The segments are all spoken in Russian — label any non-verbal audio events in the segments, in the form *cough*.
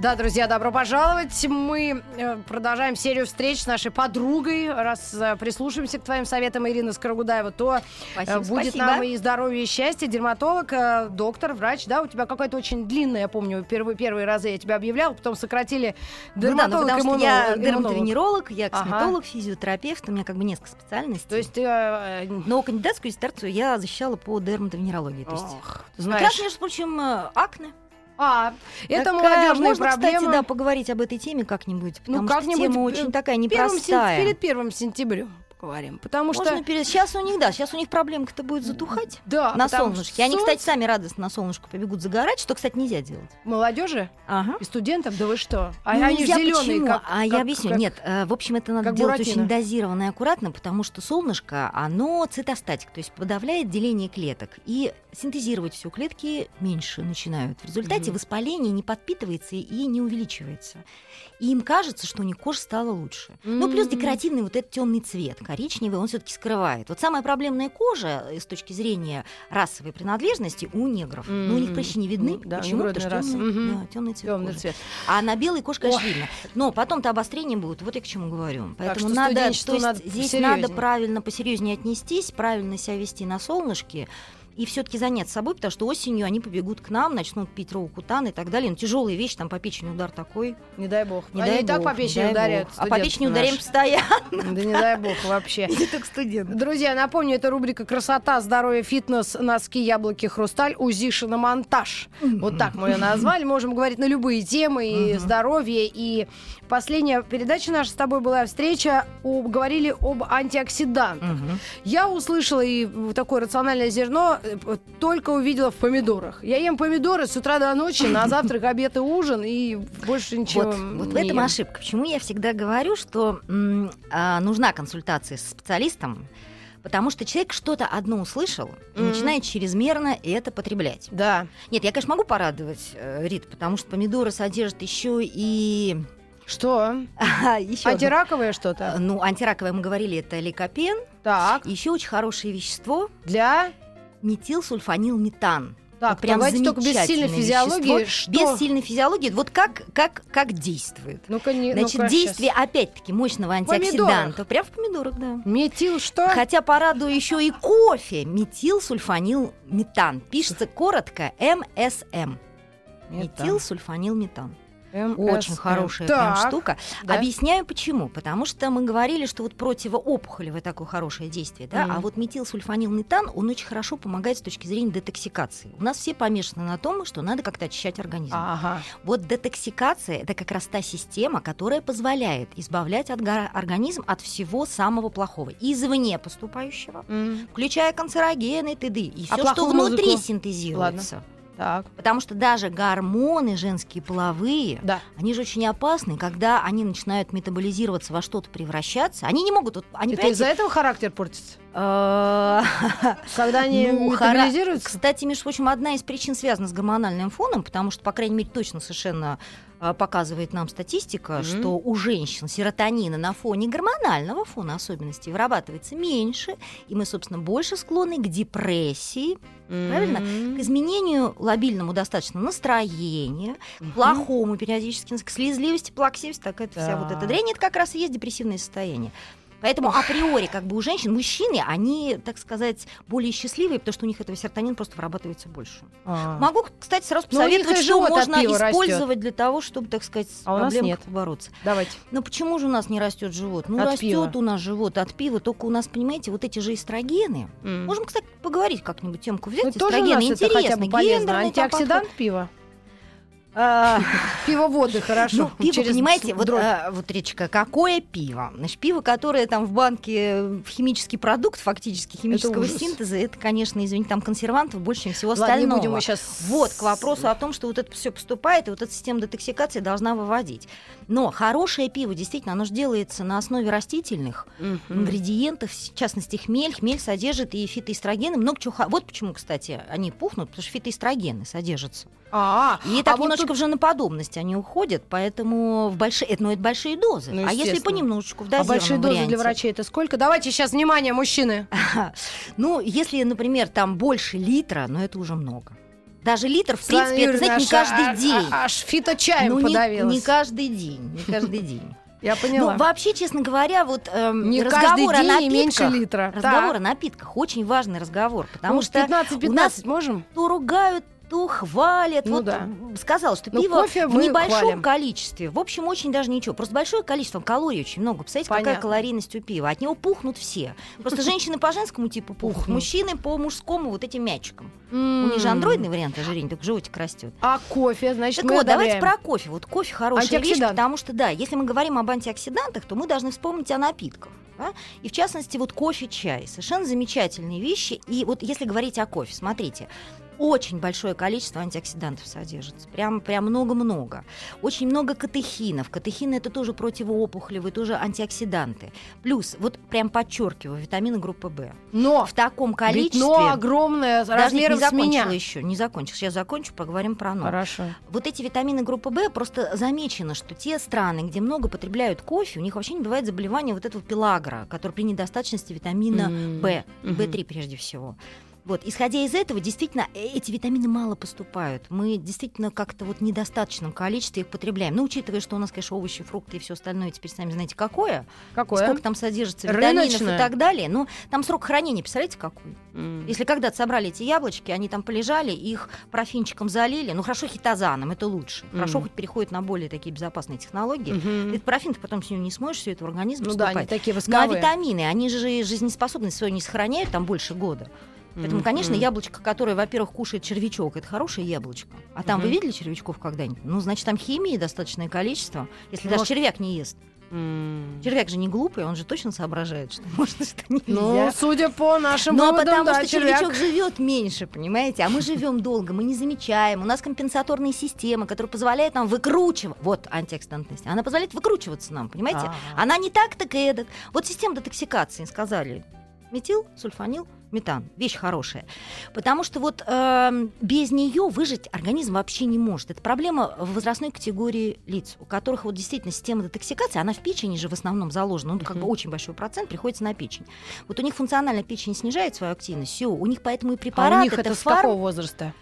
Да, друзья, добро пожаловать. Мы э, продолжаем серию встреч с нашей подругой. Раз э, прислушаемся к твоим советам, Ирина Скорогудаева, то э, Спасибо, будет спасибо. нам и здоровье, и счастье. Дерматолог, доктор, врач, да? У тебя какая-то очень длинная, я помню, первые, первые разы я тебя объявляла, потом сократили Ну да, ну дерматолог, потому что я дерматовенеролог, я Ага. косметолог, физиотерапевт, у меня как бы несколько специальностей. То есть ты... э, Но кандидатскую диссертацию я защищала по дерматовенерологии. То есть ох, как знаешь... раз, между прочим, акне. А, это молодежные Можно, проблемы. кстати, да, поговорить об этой теме как-нибудь, Ну, потому что как-нибудь, тема э, очень такая непростая. перед первым сентябрем поговорим. Потому что... Можно перед... Сейчас у них, да, сейчас у них проблемка-то будет затухать. Да, на солнышке. что Они, кстати, сами радостно на солнышко побегут загорать, что, кстати, нельзя делать. Молодежи Ага. и студентов, да вы что? А Ну, они зеленые, как, А я как- объясню. как- Нет, э, в общем, это надо как делать Буратино. очень дозированно и аккуратно, потому что солнышко, оно цитостатик, то есть подавляет деление клеток. И синтезировать все клетки меньше начинают. В результате Мгм. воспаление не подпитывается и не увеличивается. И им кажется, что у них кожа стала лучше. Ну, плюс декоративный вот этот темный цвет, коричневый, он все-таки скрывает. Вот самая проблемная кожа э, с точки зрения расовой принадлежности у негров. Ну, у них прыщи не видны. Да, Почему? Потому что темный, Мгм. да, темный цвет Темный кожи. цвет. А на белой коже, конечно, Ой. видно. Но потом-то обострения будут. Вот я к чему говорю. Поэтому что надо, то есть надо здесь посерьёзнее. надо правильно, посерьезнее отнестись, правильно себя вести на солнышке. И все-таки заняться собой, потому что осенью они побегут к нам, начнут пить роукутан и так далее. Ну, тяжелые вещи, там по печени удар такой. Не дай бог. Не Они дай и так бог, по не печени бог. А по печени студентов ударяем постоянно. Да не дай бог вообще. *laughs* Не только студенты. Друзья, напомню, это рубрика «Красота, здоровье, фитнес, носки, яблоки, хрусталь, УЗИ, монтаж. Вот так мы ее назвали. Можем говорить на любые темы, и здоровье, и последняя передача наша с тобой была встреча, о- говорили об антиоксидантах. Я услышала и такое рациональное зерно только увидела в помидорах. Я ем помидоры с утра до ночи, на завтрак, обед и ужин, и больше ничего Вот, вот в этом ем. ошибка. Почему я всегда говорю, что м, а, нужна консультация с специалистом, потому что человек что-то одно услышал и начинает чрезмерно это потреблять. Да. Нет, я, конечно, могу порадовать э, Рит, потому что помидоры содержат еще и Что? *laughs* еще Антираковое что-то? ну антираковое мы говорили, это ликопен, Так. еще очень хорошее вещество Для... метилсульфанилметан. Так, Вот прям давайте только без сильной физиологии. Что? Без сильной физиологии. Вот как, как, как действует. Ну-ка, не... Значит, ну-ка, действие, щас. опять-таки, мощного антиоксиданта. Прям в помидорах, да. Метил что? Хотя порадую еще и кофе. Метилсульфанилметан. Пишется коротко МСМ. Метилсульфанилметан. Очень хорошая прям Так, штука. да. Объясняю почему. Потому что мы говорили, что вот противоопухолевое такое хорошее действие, да, Мгм. а вот метилсульфанилметан, он очень хорошо помогает с точки зрения детоксикации. У нас все помешаны на том, что надо как-то очищать организм. Ага. Вот детоксикация это как раз та система, которая позволяет избавлять от организм от всего самого плохого, извне поступающего, М, включая канцерогены, т.д. и А все, что плохую внутри музыку? синтезируется. Так, Потому что даже гормоны женские половые, да. они же очень опасны, когда они начинают метаболизироваться во что-то превращаться. Они не могут... вот, Они, Это из-за этого характер портится? Э, *laughs* Когда они Ну, метаболизируются? Кстати, между прочим, одна из причин связана с гормональным фоном, потому что, по крайней мере, точно совершенно а, показывает нам статистика, Мгм. что у женщин серотонина на фоне гормонального фона особенностей вырабатывается меньше, и мы, собственно, больше склонны к депрессии, правильно? М. к изменению лобильному достаточно настроения, к плохому периодически, к слезливости, плаксивости, так это вся вот эта дрянь, это как раз и есть депрессивное состояние. Поэтому априори, как бы у женщин, мужчины, они, так сказать, более счастливые, потому что у них этого серотонина просто вырабатывается больше. А. Могу, кстати, сразу Ну, посоветовать, что можно использовать для того, чтобы, так сказать, с А проблемой бороться. Давайте. Ну почему же у нас не растет живот? Ну От растет у нас живот от пива, только у нас, понимаете, вот эти же эстрогены. М. Можем, кстати, поговорить как-нибудь темку взять. Ну, эстрогены интересно, гендерный Антиоксидант пива? А, Пивоводы хорошо. Ну, пиво, через понимаете, вот, а, вот речка, какое пиво? Значит, пиво, которое там в банке э, химический продукт, фактически химического ужас. синтеза, это, конечно, извините, там консервантов больше, чем всего Ладно, не остального. будем мы сейчас... Вот, к вопросу о том, что вот это все поступает, и вот эта система детоксикации должна выводить. Но хорошее пиво, действительно, оно же делается на основе растительных ингредиентов, в частности, хмель. Хмель содержит и фитоэстрогены, много чего. Вот почему, кстати, они пухнут, потому что фитоэстрогены содержатся. А, И а так вот немножко тут- в женоподобность они уходят, поэтому в большие, это, ну, это большие дозы. Ну, а если понемножечку, в А дозированном большие дозы для врачей это сколько? Давайте сейчас, внимание, мужчины. *laughs* Ну, если, например, там больше литра, ну, это уже много. Даже литр, в принципе, это, знаете, не каждый аж- день. а- Аж фиточаем Ну, не, подавилась. не каждый день, не каждый день. *laughs* Я поняла. Ну, вообще, честно говоря, вот эм, Не разговор о и меньше напитках, литра. разговор Так. о напитках очень важный разговор, потому Ну, что 15-15 у нас можем? то ругают, то хвалят. Ну вот да. сказал, что Ну, пиво в небольшом хвалим. количестве. В общем, очень даже ничего. Просто большое количество калорий очень много. Представляете, какая Понятно. калорийность у пива? От него пухнут все. Просто женщины по женскому типу пухнут, мужчины по мужскому вот этим мячиком. У них же андроидный вариант ожирения, только животик растет. А кофе, значит, Так вот, давайте про кофе. Вот кофе хорошая вещь, потому что, да, если мы говорим об антиоксидантах, то мы должны вспомнить о напитках. да. И в частности, вот кофе, чай. Совершенно замечательные вещи. И вот если говорить о кофе, смотрите, очень большое количество антиоксидантов содержится. Прям, прям много-много. Очень много катехинов. Катехины это тоже противоопухолевые, тоже антиоксиданты. Плюс, вот прям подчеркиваю, витамины группы В. Но, В таком количестве... но огромное, размером не с меня. еще, не закончила. Сейчас закончу, поговорим про но. Хорошо. Вот эти витамины группы В просто замечено, что те страны, где много потребляют кофе, у них вообще не бывает заболевания вот этого пелагра, который при недостаточности витамина. В, и Мгм. В3 прежде всего. Вот, исходя из этого, действительно, э- эти витамины мало поступают. Мы действительно как-то вот в недостаточном количестве их потребляем. Ну, учитывая, что у нас, конечно, овощи, фрукты и все остальное теперь сами знаете какое, Какое? сколько там содержится витаминов Рыночное. и так далее. Ну, там срок хранения, представляете, какой? М. Если когда-то собрали эти яблочки, они там полежали, их профинчиком залили, ну хорошо хитозаном, это лучше. Хорошо Мгм. хоть переходит на более такие безопасные технологии. Мгм. Этот профин ты потом с него не смоешь, все это в организм Ну да, они поступает. такие Ну а восковые. витамины, они же жизнеспособность свою не сохраняют там больше года. Поэтому, конечно, яблочко, которое, во-первых, кушает червячок, это хорошее яблочко. А там вы видели червячков когда-нибудь? Ну, значит, там химии достаточное количество, если Может- даже червяк не ест. М. Червяк же не глупый, он же точно соображает, что *laughs* можно, что нельзя. Ну, судя по нашим Но выводам, потому да, что червяк. червячок живет меньше, понимаете? А мы живем долго, мы не замечаем. У нас компенсаторная система, которая позволяет нам выкручивать. Вот антиоксидантность. Она позволяет выкручиваться нам, понимаете? Ага. Она не так, так и этот. Вот система детоксикации, сказали. Метил, сульфанил, метан. Вещь хорошая. Потому что вот эм, без нее выжить организм вообще не может. Это проблема в возрастной категории лиц, у которых вот действительно система детоксикации, она в печени же в основном заложена. Ну, как бы очень большой процент приходится на печень. Вот у них функционально печень снижает свою активность, все, у них поэтому и А препарат у них это с фарм- какого возраста?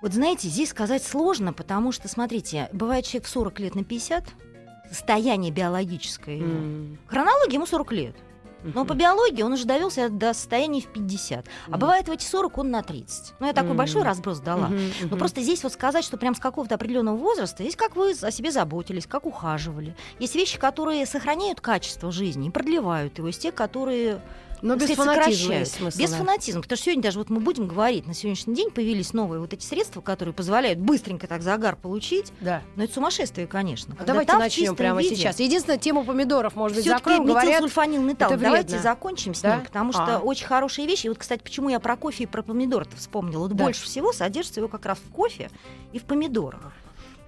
Вот знаете, здесь сказать сложно, потому что, смотрите, бывает человек в 40 лет на 50, состояние биологическое. М. Хронология ему 40 лет. Но по биологии он уже довелся до состояния в 50. А бывает в эти 40 он на 30. Ну, я такой большой разброс дала. Но просто здесь вот сказать, что прям с какого-то определенного возраста, есть как вы о себе заботились, как ухаживали. Есть вещи, которые сохраняют качество жизни и продлевают его. Есть те, которые Но без фанатизма есть смысл. Без да. фанатизма. Потому что сегодня даже вот мы будем говорить, на сегодняшний день появились новые вот эти средства, которые позволяют быстренько так загар получить. Да. Но это сумасшествие, конечно. А давайте начнем прямо виде сейчас. Единственное, тему помидоров, может быть, закроем, говорят. это Давайте закончим с Да? ним, потому что А. очень хорошие вещи. И вот, кстати, почему я про кофе и про помидор вспомнила. Вот Да. больше всего содержится его как раз в кофе и в помидорах.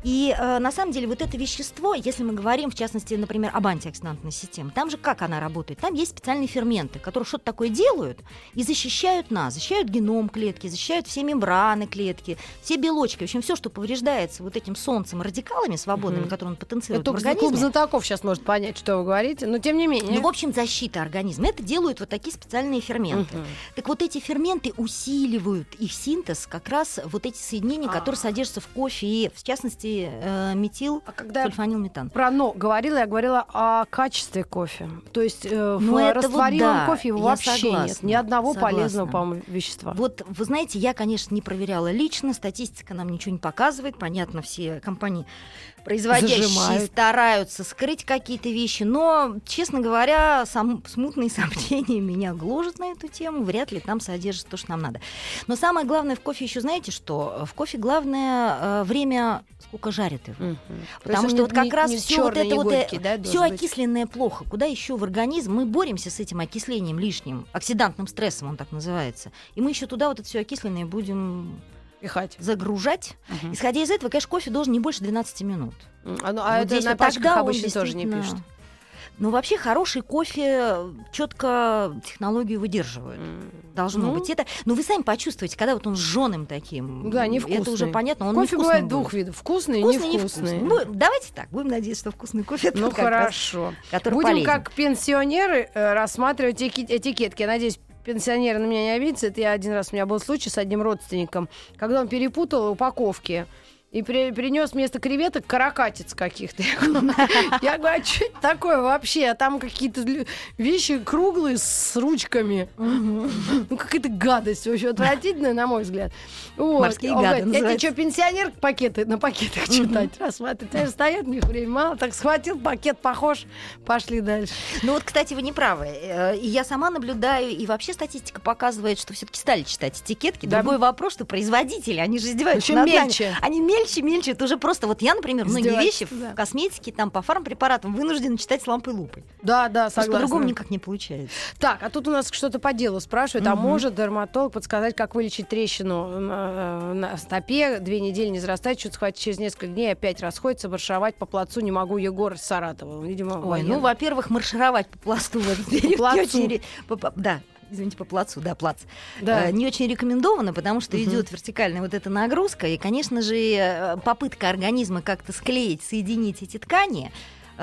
И э, на самом деле вот это вещество, если мы говорим, в частности, например, об антиоксидантной системе, там же как она работает? Там есть специальные ферменты, которые что-то такое делают и защищают нас, защищают геном клетки, защищают все мембраны клетки, все белочки, в общем, все, что повреждается вот этим солнцем, радикалами свободными, Мгм. которые он Это потенцирует в только клуб организме. знатоков сейчас может понять, что вы говорите, но тем не менее. Ну, в общем, защита организма. Это делают вот такие специальные ферменты. Мгм. Так вот эти ферменты усиливают их синтез, как раз вот эти соединения, А. которые содержатся в кофе, и, в частности, э, метил, А когда сульфанилметан. про «но» говорила, я говорила о качестве кофе. То есть э, в Ну, вот растворимом да, кофе его вообще согласна, нет. Ни одного согласна. полезного, по-моему, вещества. Вот, вы знаете, я, конечно, не проверяла лично, статистика нам ничего не показывает, понятно, все компании производящие Зажимают. стараются скрыть какие-то вещи, но, честно говоря, сам, смутные *laughs* сомнения меня гложат на эту тему, вряд ли там содержится то, что нам надо. Но самое главное в кофе еще знаете что? В кофе главное э, время, сколько жарят его. Мгм. Потому что он вот как не- раз не все вот это не вот э, горький, да, все быть? окисленное плохо. Куда еще в организм? Мы боремся с этим окислением лишним, оксидантным стрессом, он так называется. И мы еще туда вот это все окисленное будем Пихать. загружать. Мгм. Исходя из этого, конечно, кофе должен не больше 12 минут. А, ну, а Вот это на вот пачках обычно тоже не пишут. Но вообще хороший кофе четко технологию выдерживает. М. Должно Ну. быть. Это, ну вы сами почувствуете, когда вот он жженым таким. Да, невкусный. Это уже понятно. Он Кофе бывает будет. двух видов. Вкусный, Вкусный и невкусный. невкусный. Ну, давайте так, будем надеяться, что вкусный кофе это Ну раз, хорошо. который Будем полезен. как пенсионеры э, рассматривать эти- этикетки. Я надеюсь, пенсионеры на меня не обидятся. Это я один раз у меня был случай с одним родственником, когда он перепутал упаковки. И при- принес вместо креветок каракатиц каких-то. *laughs* Я говорю, а что это такое вообще? А там какие-то вещи круглые с ручками. Ну, какая-то гадость вообще отвратительная, на мой взгляд. Морские гады Я тебе что, пенсионер пакеты на пакетах читать, рассматривать? Они стоят, у них времени мало, так схватил, пакет похож, пошли дальше. Ну вот, кстати, вы не правы. Э, И я сама наблюдаю, и вообще статистика показывает, что все-таки стали читать этикетки. Другой вопрос, что производители, они же издеваются над нами. Они мельче, мельче. Это уже просто... Вот я, например, многие вещи Издевательство, да. в косметике, там, по фармпрепаратам вынуждена читать с лампой лупой. Да, да, согласна. по-другому никак не получается. Так, а тут у нас что-то по делу спрашивают. А Мгм. может дерматолог подсказать, как вылечить трещину на, на стопе? Две недели не зарастает, что-то схватит через несколько дней, опять расходится, маршировать по плацу не могу. Егор из Саратова. Видимо, Ой, военный. ну, во-первых, маршировать по пласту в этот период по- Да, извините, по плацу, да, плац. Да. Э, Не очень рекомендовано, потому что Мгм. идет вертикальная вот эта нагрузка, и, конечно же, э, попытка организма как-то склеить, соединить эти ткани,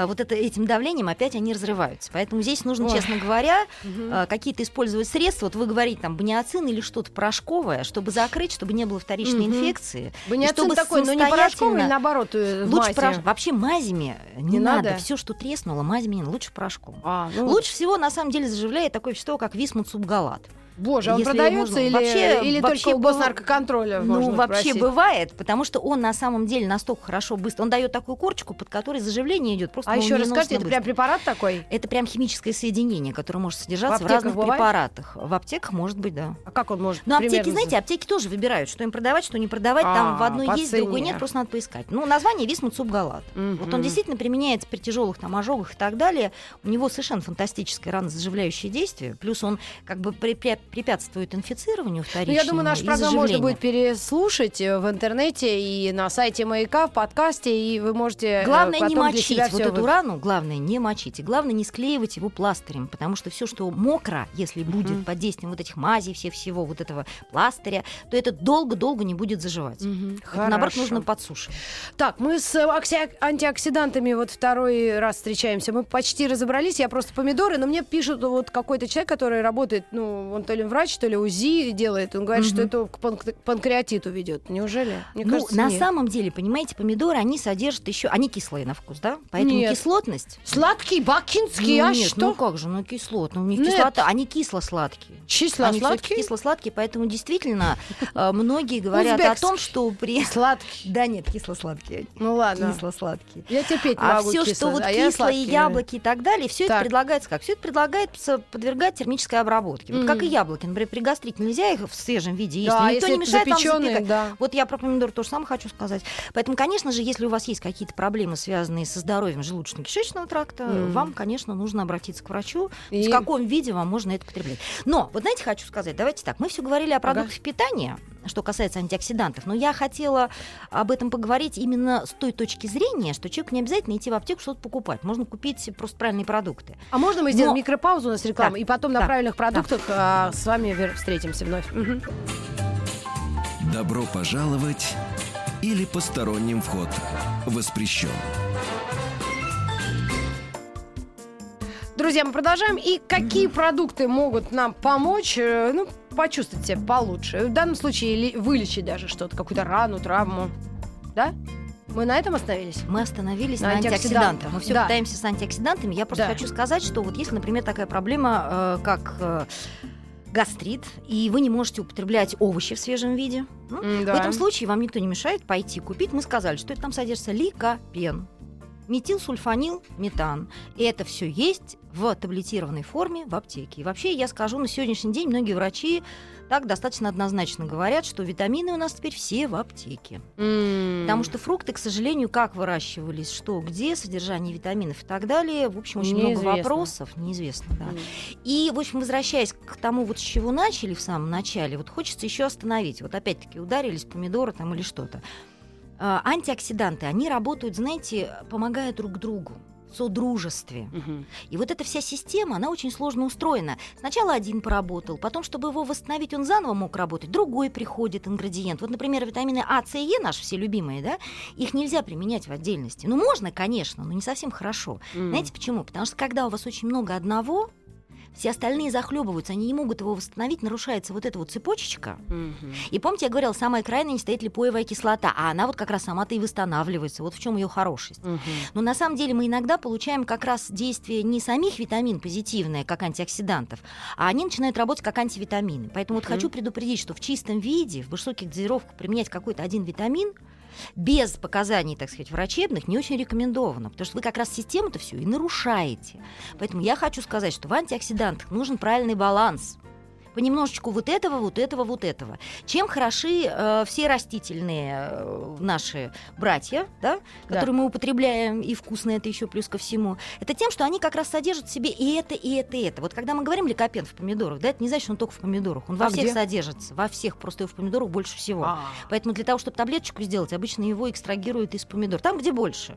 вот это, этим давлением опять они разрываются. Поэтому здесь нужно, Ой. честно говоря, э, какие-то использовать средства. Вот вы говорите, там, баниоцин или что-то порошковое, чтобы закрыть, чтобы не было вторичной Мгм. инфекции. Баниоцин чтобы такой, но не порошковый, наоборот, э, Лучше порошок. Вообще мазями не, Не надо. надо? Все, что треснуло, мазями не надо. Лучше порошком. А, ну, Лучше всего, на самом деле, заживляет такое вещество, как висмут субгалат. Боже, а он если продается или, вообще- или вообще только у госнаркоконтроля Ну, можно вообще просить? бывает, потому что он на самом деле настолько хорошо быстро. Он дает такую корочку, под которой заживление идет просто А еще расскажите, это быстро. прям препарат такой? Это прям химическое соединение, которое может содержаться в, аптеках разных бывает? препаратах. В аптеках может быть, да. А как он может Но аптеки, примерно знаете, аптеки тоже выбирают, что им продавать, что не продавать. Там в А, одной есть, в другой нет, просто надо поискать. Ну, название Висмут Субгалат. Вот он действительно применяется при тяжелых там ожогах и так далее. У него совершенно фантастическое ранозаживляющее действие. Плюс он как бы препя- препятствует инфицированию Ну, вторичному я думаю, наш и программу можно будет переслушать э, в интернете и на сайте Маяка, в подкасте, и вы можете э, Главное не мочить вот эту вы- рану, главное не мочить. И главное не склеивать его пластырем, потому что все, что мокро, если будет Мгм. под действием вот этих мазей, все всего вот этого пластыря, то это долго-долго не будет заживать. Мгм, Это, наоборот, нужно подсушивать. Так, мы с э, окси- антиоксидантами вот второй раз встречаемся. Мы почти разобрались. Я просто помидоры, но мне пишут вот какой-то человек, который работает, ну, он то ли врач, то ли УЗИ делает. Он говорит, Мгм. что это к панк- панкреатиту ведет. Неужели? Мне ну, кажется, на нет. самом деле, понимаете, помидоры, они содержат еще, они кислые на вкус, да? Поэтому Нет. кислотность. Сладкий, бакинский, ну, а нет, что? ну как же, ну кислотно, у них Нет. кислота, они кисло-сладкие. Сладкий? кисло-сладкие, поэтому действительно э, многие говорят о том, что при... Сладкий. *laughs* Да нет, кисло-сладкие. Ну ладно. Кисло-сладкие. Я терпеть А могу все, что вот а сладкий яблоки и так далее, все это предлагается как? Все это предлагается подвергать термической обработке. Вот как и яблоки. Например, при гастрите нельзя их в свежем виде есть. Да, никто если не мешает запекать. да. Вот я про помидор тоже самое хочу сказать. Поэтому, конечно же, если у вас есть какие-то проблемы, связанные со здоровьем желудочно-кишечного тракта, Мгм. вам, конечно, нужно обратиться к врачу, И- в каком виде вам можно это потреблять. Но, вот знаете, хочу сказать, давайте так, мы все говорили о продуктах питания, что касается антиоксидантов, но я хотела об этом поговорить именно с той точки зрения, что человеку не обязательно идти в аптеку что-то покупать. Можно купить просто правильные продукты. А можно мы сделаем Но- микропаузу у нас реклама, Да, и потом на да, правильных продуктах а, с вами встретимся вновь. Добро пожаловать или посторонним вход воспрещен. Друзья, мы продолжаем. И какие продукты могут нам помочь, э, ну, почувствовать себя получше? В данном случае вылечить даже что-то, какую-то рану, травму. Да? Мы на этом остановились? Мы остановились На на, антиоксидантах. антиоксидантах. Мы все Да. пытаемся с антиоксидантами. Я просто Да. хочу сказать, что вот если, например, такая проблема, э, как э, гастрит, и вы не можете употреблять овощи в свежем виде. Ну, М, В да. этом случае вам никто не мешает пойти купить. Мы сказали, что это там содержится ликопен, метилсульфанил, метан. И это все есть в таблетированной форме в аптеке. И вообще, я скажу, на сегодняшний день многие врачи так достаточно однозначно говорят, что витамины у нас теперь все в аптеке. М. Потому что фрукты, к сожалению, как выращивались, что, где, содержание витаминов и так далее, в общем, очень много Неизвестно. вопросов, неизвестно, да. М. И, в общем, возвращаясь к тому, вот с чего начали в самом начале, вот хочется еще остановить. Вот опять-таки ударились помидоры там или что-то. А, Антиоксиданты, они работают, знаете, помогая друг другу содружестве. Мгм. И вот эта вся система, она очень сложно устроена. Сначала один поработал, потом, чтобы его восстановить, он заново мог работать, другой приходит ингредиент. Вот, например, витамины А, С и Е, наши все любимые, да, их нельзя применять в отдельности. Ну, можно, конечно, но не совсем хорошо. М. Знаете почему? Потому что когда у вас очень много одного, все остальные захлебываются, они не могут его восстановить, нарушается вот эта вот цепочечка. Мгм. И помните, я говорила, самая крайняя не стоит липоевая кислота, а она вот как раз сама-то и восстанавливается. Вот в чем ее хорошесть. Мгм. Но на самом деле мы иногда получаем как раз действие не самих витамин позитивное, как антиоксидантов, а они начинают работать как антивитамины. Поэтому вот Мгм. хочу предупредить, что в чистом виде, в высоких дозировках применять какой-то один витамин без показаний, так сказать, врачебных не очень рекомендовано, потому что вы как раз систему-то всю и нарушаете. Поэтому я хочу сказать, что в антиоксидантах нужен правильный баланс понемножечку вот этого, вот этого, вот этого. Чем хороши э, все растительные э, наши братья, да, Да. которые мы употребляем, и вкусно это еще плюс ко всему, это тем, что они как раз содержат в себе и это, и это, и это. Вот когда мы говорим ликопен в помидорах, да, это не значит, что он только в помидорах. Он во А всех где? содержится, во всех, просто его в помидорах больше всего. А. Поэтому для того, чтобы таблеточку сделать, обычно его экстрагируют из помидор. Там, где больше.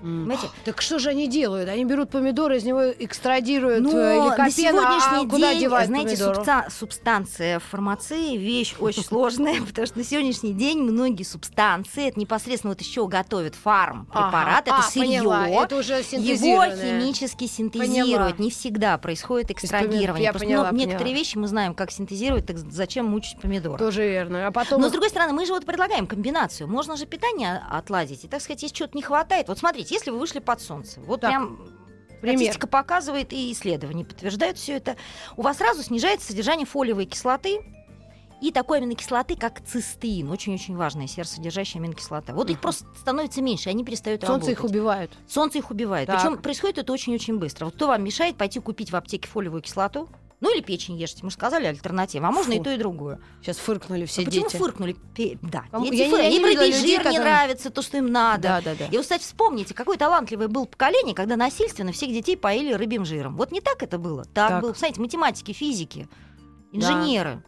Понимаете? Так что же они делают? Они берут помидоры, из него экстрадируют Но э, на ликопен, а сегодняшний куда день, девать знаете, субста- субстанция фармации вещь очень сложная, *laughs* потому что на сегодняшний день многие субстанции, это непосредственно вот еще готовят фарм препарат, Ага. это А, поняла, сырье, это уже его химически синтезируют, Поняла. не всегда происходит экстрагирование. я Просто, поняла, ну, некоторые поняла. вещи мы знаем, как синтезировать, так зачем мучить помидоры? Тоже верно. А потом Но, с другой стороны, мы же вот предлагаем комбинацию. Можно же питание отладить. И, так сказать, если чего-то не хватает. Вот смотрите, если вы вышли под солнце, вот Так, прям пример. статистика показывает, и исследования подтверждают все это, у вас сразу снижается содержание фолиевой кислоты и такой аминокислоты, как цистеин. Очень-очень важная серосодержащая аминокислота. Вот их просто становится меньше, они перестают Солнце их работать. Солнце их убивает. Так. Причем происходит это очень-очень быстро. Вот кто вам мешает пойти купить в аптеке фолиевую кислоту? Ну или печень ешьте, мы же сказали альтернатива. А можно Фу. и то, и другое. Сейчас фыркнули все А почему дети. фыркнули? Пе- Да, дети я не- фыр- я не людей, жир не которые- нравится, то, что им надо. Да, да, да. И вот, кстати, вспомните, какое талантливое было поколение, когда насильственно всех детей поили рыбьим жиром. Вот не так это было. Так, Так. было. Посмотрите, математики, физики, инженеры.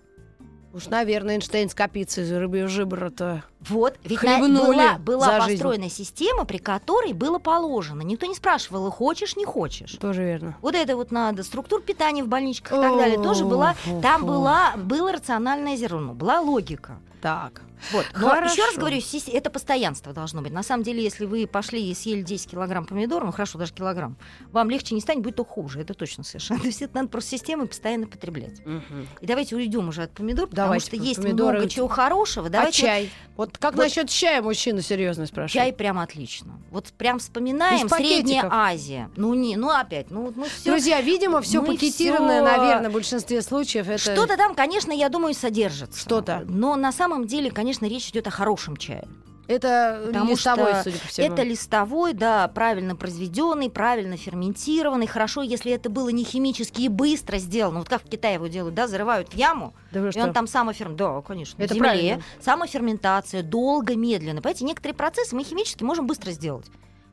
Уж, наверное, Эйнштейн скопится из рыбьего жибра-то. Вот, ведь на- Хлебнули была, была за жизнь. построена система, при которой было положено. Никто не спрашивал, хочешь, не хочешь. Тоже верно. Вот это вот надо, структур питания в больничках и так далее, тоже была, там была, было рациональное зерно, была логика. Так. Вот. Но Хорошо. еще раз говорю, это постоянство должно быть. На самом деле, если вы пошли и съели 10 килограмм помидор, ну хорошо, даже килограмм, вам легче не станет, будет то хуже. Это точно совершенно. *laughs* То есть это надо просто системой постоянно потреблять. Мгм. И давайте уйдем уже от помидор, Давайте, потому что есть помидоры. много чего хорошего. А Давайте вот чай? Вот как вот- насчет чая мужчина серьезно спрашивает? чай прям отлично. Вот прям вспоминаем. Средняя Азия. Ну не, ну опять, ну вот мы все Друзья, видимо, все пакетированное, всё- наверное, в большинстве случаев. Это... Что-то там, конечно, я думаю, содержится. Что-то. Но на самом деле, конечно, речь идет о хорошем чае. Это Потому листовой, что судя по всему. Это листовой, да, правильно произведенный, правильно ферментированный. Хорошо, если это было не химически и быстро сделано. Вот как в Китае его делают, да, зарывают в яму, Да и что? он там самоферм... Да, конечно, Это в земле. правильно. Самоферментация, долго, медленно. Понимаете, некоторые процессы мы химически можем быстро сделать.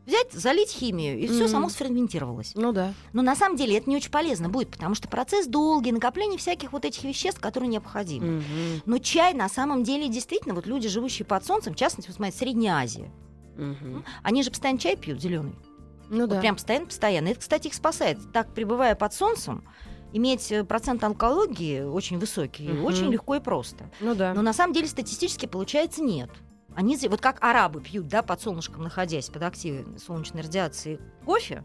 Взять, залить химию, и все Мгм. само сферментировалось. Ну да. Но на самом деле это не очень полезно будет, потому что процесс долгий, накопление всяких вот этих веществ, которые необходимы. Мгм. Но чай на самом деле действительно, вот люди, живущие под солнцем, в частности, вот смотрите, Средняя Азия, Мгм. они же постоянно чай пьют зеленый. Ну Вот да. прям постоянно-постоянно. Это, кстати, их спасает. Так, пребывая под солнцем, иметь э, процент онкологии очень высокий, Мгм. очень легко и просто. Ну да. Но на самом деле статистически получается нет. Они, вот как арабы пьют, да, под солнышком находясь, под активной солнечной радиацией кофе,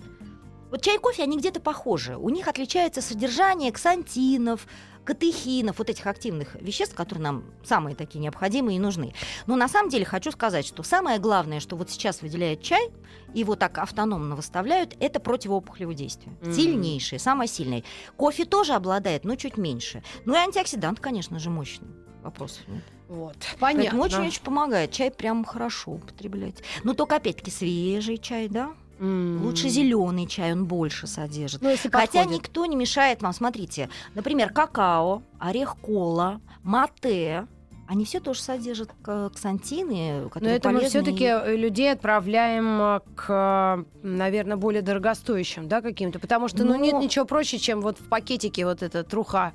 Вот чай и кофе, они где-то похожи. У них отличается содержание ксантинов, катехинов, вот этих активных веществ, которые нам самые такие необходимые и нужны. Но на самом деле хочу сказать, что самое главное, что вот сейчас выделяет чай, его так автономно выставляют, это противоопухолевое действие. Мгм. Сильнейшее, самое сильное. Кофе тоже обладает, но чуть меньше. Ну и антиоксидант, конечно же, мощный. Вопросов нет. Вот, Поэтому понятно. очень-очень помогает. Чай прям хорошо употреблять. Но только опять-таки свежий чай, да? М. Лучше зеленый чай, он больше содержит. Ну, если Хотя подходит. никто не мешает вам. Смотрите, например, какао, орех кола, мате. Они все тоже содержат ксантины, Но которые это мы полезны все-таки и- людей отправляем э, к, наверное, более дорогостоящим, да, каким-то. Потому что, ну, Ну- нет ничего проще, чем вот в пакетике вот эта труха.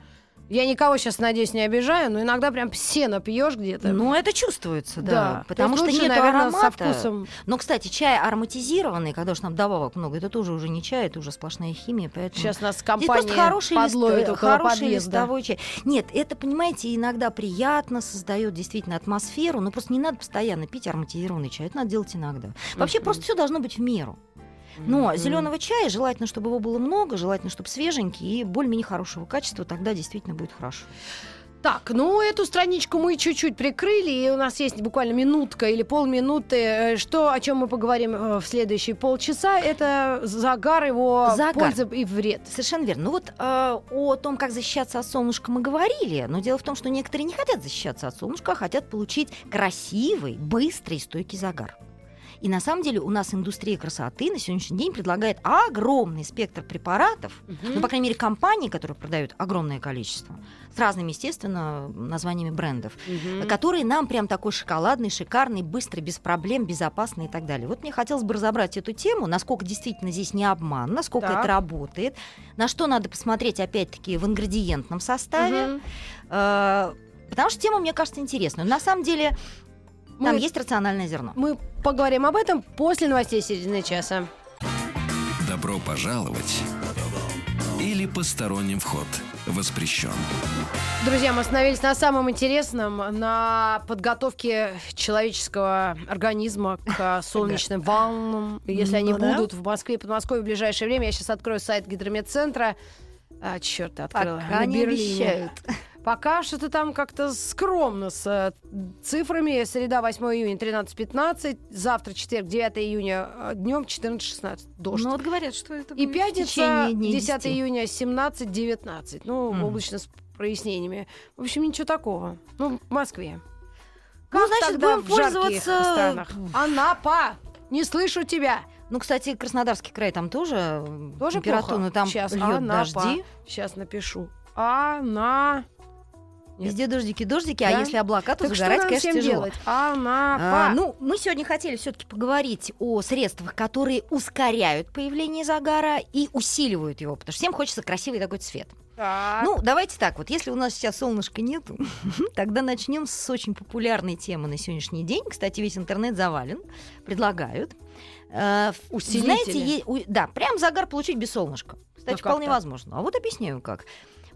Я никого сейчас, надеюсь, не обижаю, но иногда прям сено пьешь где-то. Ну, это чувствуется, да. да. Потому То что есть лучше, нет наверное, аромата. со вкусом. Но, кстати, чай ароматизированный, когда уж нам добавок много, это тоже уже не чай, это уже сплошная химия, поэтому... Сейчас нас Здесь компания просто хороший, лист- подловит э, около хороший подъезда. листовой чай. Нет, это, понимаете, иногда приятно, создает действительно атмосферу, но просто не надо постоянно пить ароматизированный чай, это надо делать иногда. Вообще Мгм. просто все должно быть в меру. Но Мгм. зеленого чая желательно, чтобы его было много, желательно, чтобы свеженький и более-менее хорошего качества, тогда действительно будет хорошо. Так, ну эту страничку мы чуть-чуть прикрыли, и у нас есть буквально минутка или полминуты. Э, Что, о чем мы поговорим э, в следующие полчаса, это загар, его Загар. польза и вред. Совершенно верно. Ну вот э, о том, как защищаться от солнышка, мы говорили, но дело в том, что некоторые не хотят защищаться от солнышка, а хотят получить красивый, быстрый, стойкий загар. И на самом деле у нас индустрия красоты на сегодняшний день предлагает огромный спектр препаратов, ну, по крайней мере, компании, которые продают огромное количество, с разными, естественно, названиями брендов, Мгм. которые нам прям такой шоколадный, шикарный, быстрый, без проблем, безопасный и так далее. Вот мне хотелось бы разобрать эту тему, насколько действительно здесь не обман, насколько Так. это работает, на что надо посмотреть, опять-таки, в ингредиентном составе, э, потому что тема, мне кажется, интересная. На самом деле, там Мы- есть рациональное зерно. Мы поговорим об этом после новостей середины часа. Добро пожаловать или посторонним вход воспрещен. Друзья, мы остановились на самом интересном, на подготовке человеческого организма к *laughs* солнечным волнам. Если они Ну будут в Москве и Подмосковье в ближайшее время, я сейчас открою сайт гидрометцентра. А, черт, открыла. Пока не обещают. Пока что-то там как-то скромно с э, цифрами. Среда, 8 июня, 13-15. Завтра, четверг, 9 июня, днем 14-16. Дождь. Ну вот говорят, что это И пятница, течение дней 10 10. июня, 17-19. Ну, Мгм. облачно с прояснениями. В общем, ничего такого. Ну, в Москве. Ну, значит, тогда будем в пользоваться- странах? Анапа! Не слышу тебя! Ну, кстати, Краснодарский край там тоже, э, Тоже температура, плохо? но там Сейчас, льет Анапа. дожди. Сейчас напишу. Ана... Нет. Везде дождики, дождики, Да? а если облака, то Так что загорать, нам конечно, всем тяжело. делать? Анапа! А, ну, мы сегодня хотели все-таки поговорить о средствах, которые ускоряют появление загара и усиливают его, потому что всем хочется красивый такой цвет. Так. Ну, давайте так, вот если у нас сейчас солнышка нету, *laughs* тогда начнем с очень популярной темы на сегодняшний день. Кстати, весь интернет завален, предлагают. Э, Усилители. Знаете, е- у- да, прям загар получить без солнышка. Кстати, Ну, как вполне так? возможно. А вот объясняю как.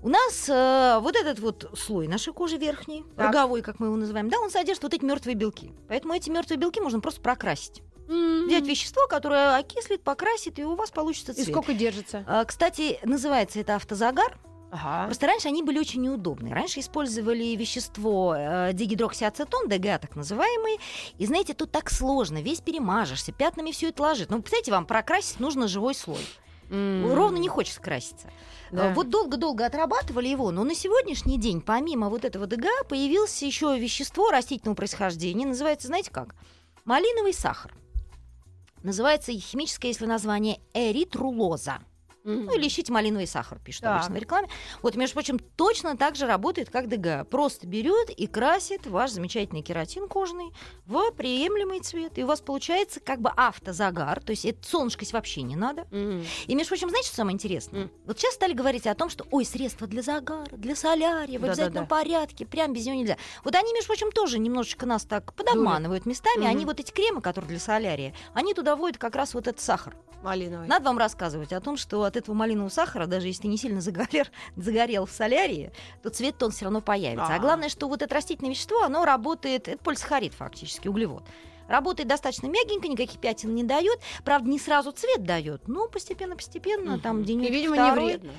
У нас э, вот этот вот слой нашей кожи верхний, Так. роговой, как мы его называем, да, он содержит вот эти мертвые белки. Поэтому эти мертвые белки можно просто прокрасить. М. Взять вещество, которое окислит, покрасит, и у вас получится И цвет. сколько держится? А, Кстати, называется это автозагар. Ага. Просто раньше они были очень неудобные. Раньше использовали вещество э, дигидроксиацетон, ДГА так называемый. И знаете, тут так сложно, весь перемажешься, пятнами все это ложит. Ну, представляете, вам прокрасить нужно живой слой. М. Ровно не хочется краситься. Да. Э, Вот долго-долго отрабатывали его, но на сегодняшний день, помимо вот этого ДГА, появилось еще вещество растительного происхождения. Называется, знаете как? Малиновый сахар. Называется химическое, если название, эритрулоза. М. Ну или ищите малиновый сахар, пишут Так. обычно в рекламе. Вот, между прочим, точно так же работает, как ДГА. Просто берет и красит ваш замечательный кератин кожный в приемлемый цвет. И у вас получается как бы автозагар, то есть это солнышко вообще не надо. М. И, между прочим, знаете, что самое интересное? М. Вот сейчас стали говорить о том, что, ой, средства для загара, для солярия, в обязательном порядке, прям без него нельзя. Вот они, между прочим, тоже немножечко нас так подоманывают местами. Мгм. Они вот эти кремы, которые для солярия, они туда вводят как раз вот этот сахар. Малиновый. Надо вам рассказывать о том, что от этого малинового сахара, даже если ты не сильно загорел, *laughs* загорел в солярии, то цвет он все равно появится. А А. главное, что вот это растительное вещество, оно работает, это полисахарид фактически, углевод. Работает достаточно мягенько, никаких пятен не дает. Правда, не сразу цвет дает, но постепенно-постепенно, там денек И, видимо, второй. не вредно.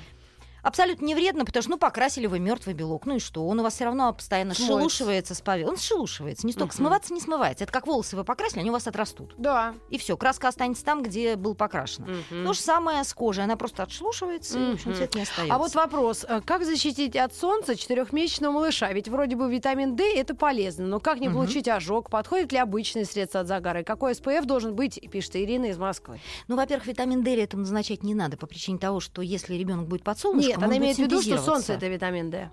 Абсолютно не вредно, потому что, ну, покрасили вы мертвый белок, ну и что? Он у вас все равно постоянно Смоется. шелушивается с пове- Он шелушивается, не столько Мгм. смываться, не смывается. Это как волосы вы покрасили, они у вас отрастут. Да. И все, краска останется там, где был покрашена. Мгм. То же самое с кожей, она просто отшелушивается, и, в общем, цвет не остается. А вот вопрос, э, как защитить от солнца четырехмесячного малыша? Ведь вроде бы витамин D это полезно, но как не Мгм. получить ожог? Подходит ли обычные средства от загара? И какой СПФ должен быть, пишет Ирина из Москвы. Ну, во-первых, витамин D этому назначать не надо по причине того, что если ребенок будет под солнышком, Нет, он она имеет в виду, что солнце это витамин D.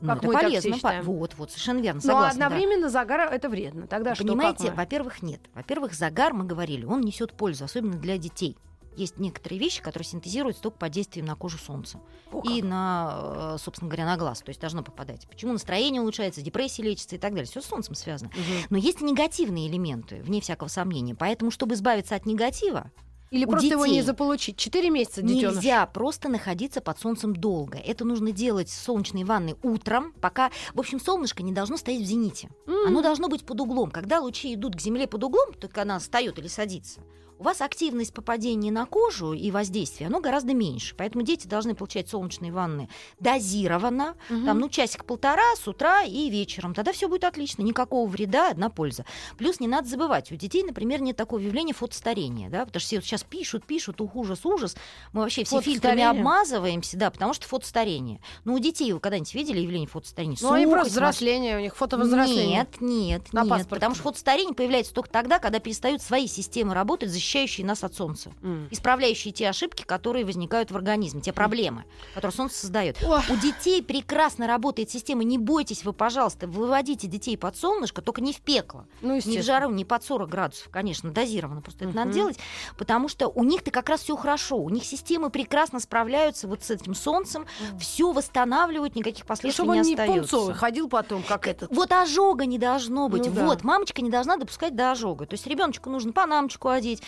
Ну, как это мы так полезно. считаем. Вот, вот, совершенно верно, Но согласна. да. одновременно загар это вредно. Тогда что? Понимаете, мы? во-первых, нет. Во-первых, загар, мы говорили, он несет пользу, особенно для детей. Есть некоторые вещи, которые синтезируются только под действием на кожу солнца. О, И как. на, э, собственно говоря, на глаз. То есть должно попадать. Почему настроение улучшается, депрессия лечится и так далее. Все с солнцем связано. Мгм. Но есть и негативные элементы, вне всякого сомнения. Поэтому, чтобы избавиться от негатива, Или у просто его не детей заполучить. Четыре месяца детеныш. Нельзя просто находиться под солнцем долго. Это нужно делать в солнечной ванной утром, пока, в общем, солнышко не должно стоять в зените. М. Оно должно быть под углом. Когда лучи идут к Земле под углом, только она встает или садится, у вас активность попадения на кожу и воздействие, оно гораздо меньше. Поэтому дети должны получать солнечные ванны дозированно, Мгм. там, ну, часик-полтора с утра и вечером. Тогда все будет отлично, никакого вреда, одна польза. Плюс не надо забывать, у детей, например, нет такого явления фотостарения, да, потому что все вот сейчас пишут, пишут, ух, ужас, ужас. Мы вообще все фильтрами обмазываемся, да, потому что фотостарение. Но у детей вы когда-нибудь видели явление фотостарения? Ну, они просто взросление, у них фотовозросление. нет, нет, На нет. паспорте. Потому что фотостарение появляется только тогда, когда перестают свои системы работать, защищающие нас от солнца. М. Исправляющие те ошибки, которые возникают в организме, те проблемы, которые солнце создает. Ох. У детей прекрасно работает система. Не бойтесь вы, пожалуйста, выводите детей под солнышко, только не в пекло. Ну, Не в жару, не под 40 градусов, конечно, дозированно. Просто это надо делать, потому что у них-то как раз все хорошо. У них системы прекрасно справляются вот с этим солнцем, все восстанавливают, никаких Ну, последствий чтобы он не не остается. пунцовый ходил потом, как этот. Вот ожога не должно быть. Ну да. вот, мамочка не должна допускать до ожога. То есть ребеночку нужно панамочку одеть,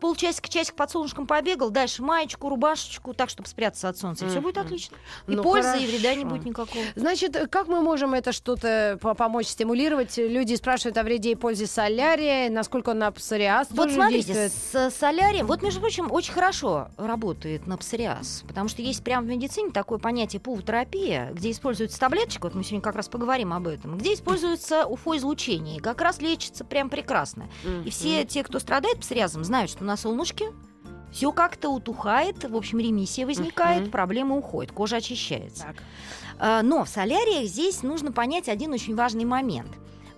полчасика, часик под солнышком побегал, дальше маечку, рубашечку, так, чтобы спрятаться от солнца. И все будет отлично. И Ну, пользы, и вреда не хорошо. будет никакого. Значит, как мы можем это что-то по- помочь стимулировать? Люди спрашивают о вреде и пользе солярия, насколько он на псориаз Вот смотрите, действует. с солярием, вот, между прочим, очень хорошо работает на псориаз, потому что есть прямо в медицине такое понятие пулотерапия, где используется таблеточка, вот мы сегодня как раз поговорим об этом, где используется УФО-излучение, и как раз лечится прям прекрасно. И все те, кто страдает псориазом, знают, что на солнышке все как-то утухает, в общем, ремиссия возникает, Мгм. проблема уходит, кожа очищается. Так. А, Но в соляриях здесь нужно понять один очень важный момент.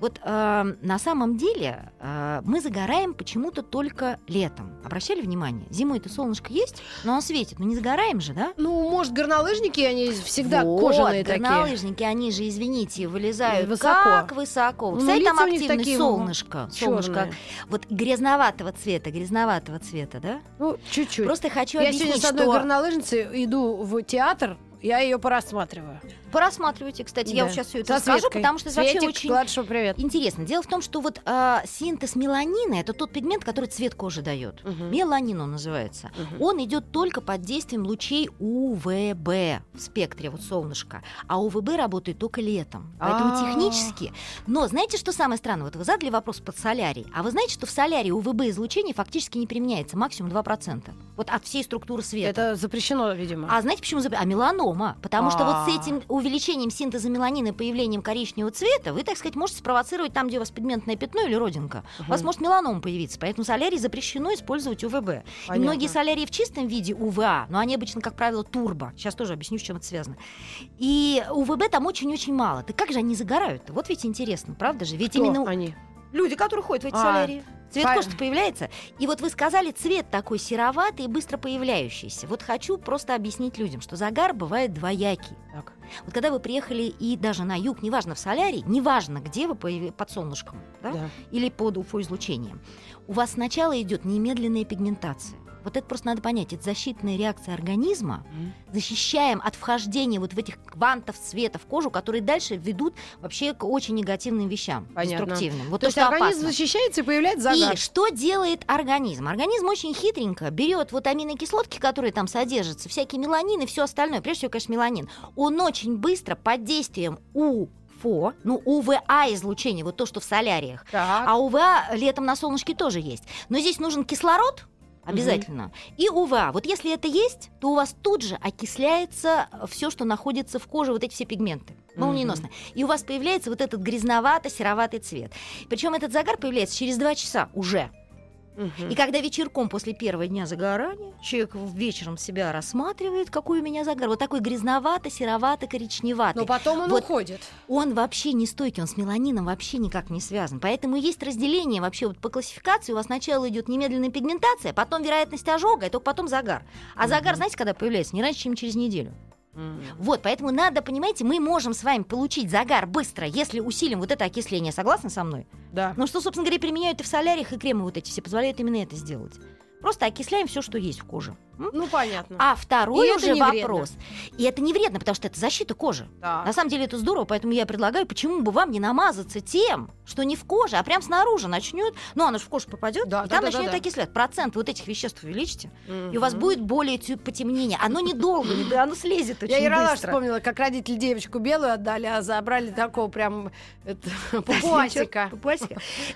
Вот э, на самом деле э, мы загораем почему-то только летом. Обращали внимание? Зимой-то солнышко есть, но он светит. Но не загораем же, да? Ну, может, горнолыжники, они всегда вот, кожаные такие. горнолыжники, они же, извините, вылезают Высоко. как высоко. Ну, Представляете, там лица у них активность такие, солнышко. солнышко. Чёрные. Вот грязноватого цвета, грязноватого цвета, да? Ну, чуть-чуть. Просто хочу Я объяснить, сегодня с одной что... горнолыжницей иду в театр, я ее порассматриваю. Порассматривайте, кстати, я Да. вот сейчас все это Со расскажу, Светкой. потому что это вообще Светик, очень Гладышева, привет. интересно. Дело в том, что вот а, синтез меланина это тот пигмент, который цвет кожи дает. Мгм. Меланин он называется. Мгм. Он идет только под действием лучей УВБ в спектре вот солнышка, а УВБ работает только летом. Поэтому А. технически. Но знаете, что самое странное? Вот вы задали вопрос под солярий, а вы знаете, что в солярии УВБ излучение фактически не применяется, максимум 2%. Вот от всей структуры света. Это запрещено, видимо. А знаете, почему запрещено? А меланома. Потому что вот А. с этим увеличением синтеза меланина и появлением коричневого цвета вы, так сказать, можете спровоцировать там, где у вас пигментное пятно или родинка. У вас может меланома появиться. Поэтому солярий запрещено использовать УВБ. И Понятно. многие солярии в чистом виде УВА, но они обычно, как правило, турбо. Сейчас тоже объясню, с чем это связано. И УВБ там очень-очень мало. Так как же они загорают-то? Вот ведь интересно, правда же? Ведь Кто именно они? люди, которые ходят в эти А, солярии. Цвет пон- кожи появляется. И вот вы сказали, цвет такой сероватый и быстро появляющийся. Вот хочу просто объяснить людям, что загар бывает двоякий. Так. Вот когда вы приехали и даже на юг, неважно в солярий, неважно где вы под солнышком да, Да. или под УФО-излучением, у вас сначала идет немедленная пигментация. Вот это просто надо понять. Это защитная реакция организма. Защищаем от вхождения вот в этих квантов света в кожу, которые дальше ведут вообще к очень негативным вещам, Понятно. деструктивным. Вот То есть что организм опасно. защищается и появляется загар. И что делает организм? Организм очень хитренько берет вот аминокислотки, которые там содержатся, всякие меланины, все остальное, прежде всего, конечно, меланин. Он очень быстро под действием УФО, ну, УВА излучение, вот то, что в соляриях. Так. А УВА летом на солнышке тоже есть. Но здесь нужен кислород, Обязательно. И УВА. Вот если это есть, то у вас тут же окисляется все, что находится в коже, вот эти все пигменты. Молниеносно. И у вас появляется вот этот грязновато-сероватый цвет. Причем этот загар появляется через 2 часа уже. Мгм. И когда вечерком после первого дня загорания человек вечером себя рассматривает, какой у меня загар, вот такой грязновато-серовато-коричневатый. Но потом он Вот уходит. Он вообще не стойкий, он с меланином вообще никак не связан. Поэтому есть разделение вообще вот по классификации. У вас сначала идет немедленная пигментация, потом вероятность ожога, и только потом загар. А загар, знаете, когда появляется? Не раньше, чем через неделю. Вот, поэтому надо, понимаете, мы можем с вами получить загар быстро, если усилим вот это окисление. Согласны со мной? Да. Ну что, собственно говоря, применяют и в соляриях, и кремы вот эти все позволяют именно это сделать. Просто окисляем все, что есть в коже. М? Ну, понятно. А второй И уже не вредно. вопрос. И это не вредно, потому что это защита кожи. Так. На самом деле это здорово, поэтому я предлагаю, почему бы вам не намазаться тем, что не в коже, а прям снаружи начнет, ну оно же в кожу попадет, Да, и да, там да, да, начнет да. окислять. Процент вот этих веществ увеличите, и у вас будет более потемнение. Оно недолго, не- оно слезет очень Я Ералаш быстро. вспомнила, как родители девочку белую отдали, а забрали такого прям. Папуасика. *laughs*